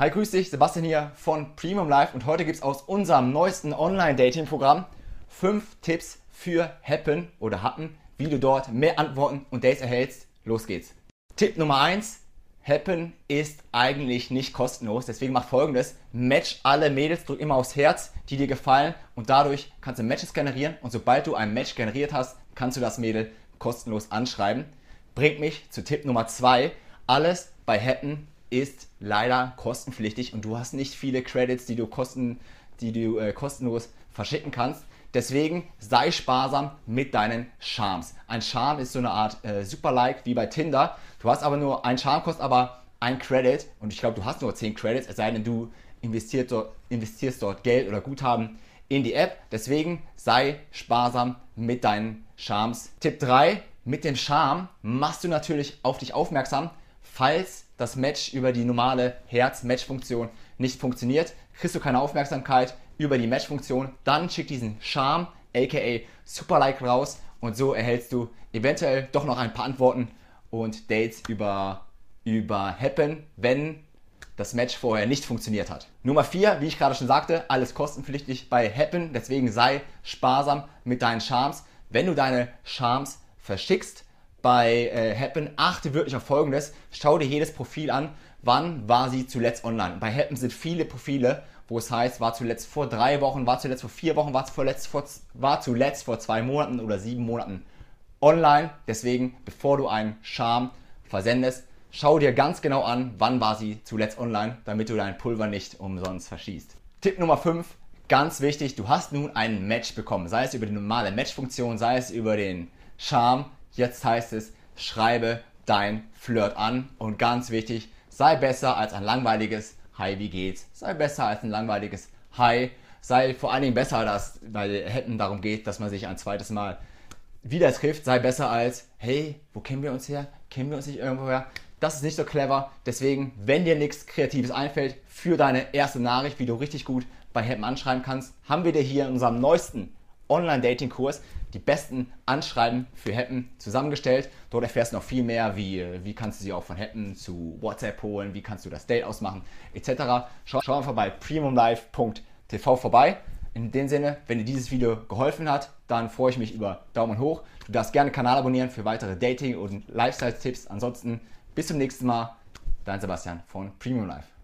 Hi, grüß dich, Sebastian hier von Premium Life und heute gibt es aus unserem neuesten Online-Dating-Programm 5 Tipps für Happen oder Happen, wie du dort mehr Antworten und Dates erhältst. Los geht's. Tipp Nummer 1. Happen ist eigentlich nicht kostenlos, deswegen mach folgendes. Match alle Mädels, drück immer aufs Herz, die dir gefallen und dadurch kannst du Matches generieren und sobald du ein Match generiert hast, kannst du das Mädel kostenlos anschreiben. Bringt mich zu Tipp Nummer 2. Alles bei Happen ist leider kostenpflichtig und du hast nicht viele Credits, die du, kosten, die du äh, kostenlos verschicken kannst. Deswegen sei sparsam mit deinen Charms. Ein Charm ist so eine Art äh, Super-Like wie bei Tinder. Du hast aber nur, ein Charm kostet aber ein Credit und ich glaube, du hast nur 10 Credits, es sei denn, du investierst dort, investierst dort Geld oder Guthaben in die App. Deswegen sei sparsam mit deinen Charms. Tipp 3, mit dem Charme machst du natürlich auf dich aufmerksam, falls das Match über die normale Herz-Match-Funktion nicht funktioniert, kriegst du keine Aufmerksamkeit über die Match-Funktion, dann schick diesen Charme, aka Super Like raus und so erhältst du eventuell doch noch ein paar Antworten und Dates über, über Happen, wenn das Match vorher nicht funktioniert hat. Nummer 4, wie ich gerade schon sagte, alles kostenpflichtig bei Happen, deswegen sei sparsam mit deinen Charms. Wenn du deine Charms verschickst, bei äh, Happen achte wirklich auf Folgendes. Schau dir jedes Profil an. Wann war sie zuletzt online? Bei Happen sind viele Profile, wo es heißt, war zuletzt vor drei Wochen, war zuletzt vor vier Wochen, war zuletzt vor, war zuletzt vor zwei Monaten oder sieben Monaten online. Deswegen, bevor du einen Charme versendest, schau dir ganz genau an, wann war sie zuletzt online, damit du dein Pulver nicht umsonst verschießt. Tipp Nummer 5, ganz wichtig, du hast nun ein Match bekommen, sei es über die normale Match-Funktion, sei es über den Charme Jetzt heißt es, schreibe dein Flirt an und ganz wichtig, sei besser als ein langweiliges Hi, wie geht's? Sei besser als ein langweiliges Hi. Sei vor allen Dingen besser, dass, weil hätten darum geht, dass man sich ein zweites Mal wieder trifft. Sei besser als Hey, wo kennen wir uns her? Kennen wir uns nicht irgendwoher? Das ist nicht so clever. Deswegen, wenn dir nichts Kreatives einfällt für deine erste Nachricht, wie du richtig gut bei Happen anschreiben kannst, haben wir dir hier in unserem neuesten Online-Dating-Kurs die besten Anschreiben für Happen zusammengestellt. Dort erfährst du noch viel mehr, wie, wie kannst du sie auch von Happen zu WhatsApp holen, wie kannst du das Date ausmachen, etc. Schau, schau einfach bei premiumlife.tv vorbei. In dem Sinne, wenn dir dieses Video geholfen hat, dann freue ich mich über Daumen hoch. Du darfst gerne Kanal abonnieren für weitere Dating- und Lifestyle-Tipps. Ansonsten bis zum nächsten Mal. Dein Sebastian von Premium Life.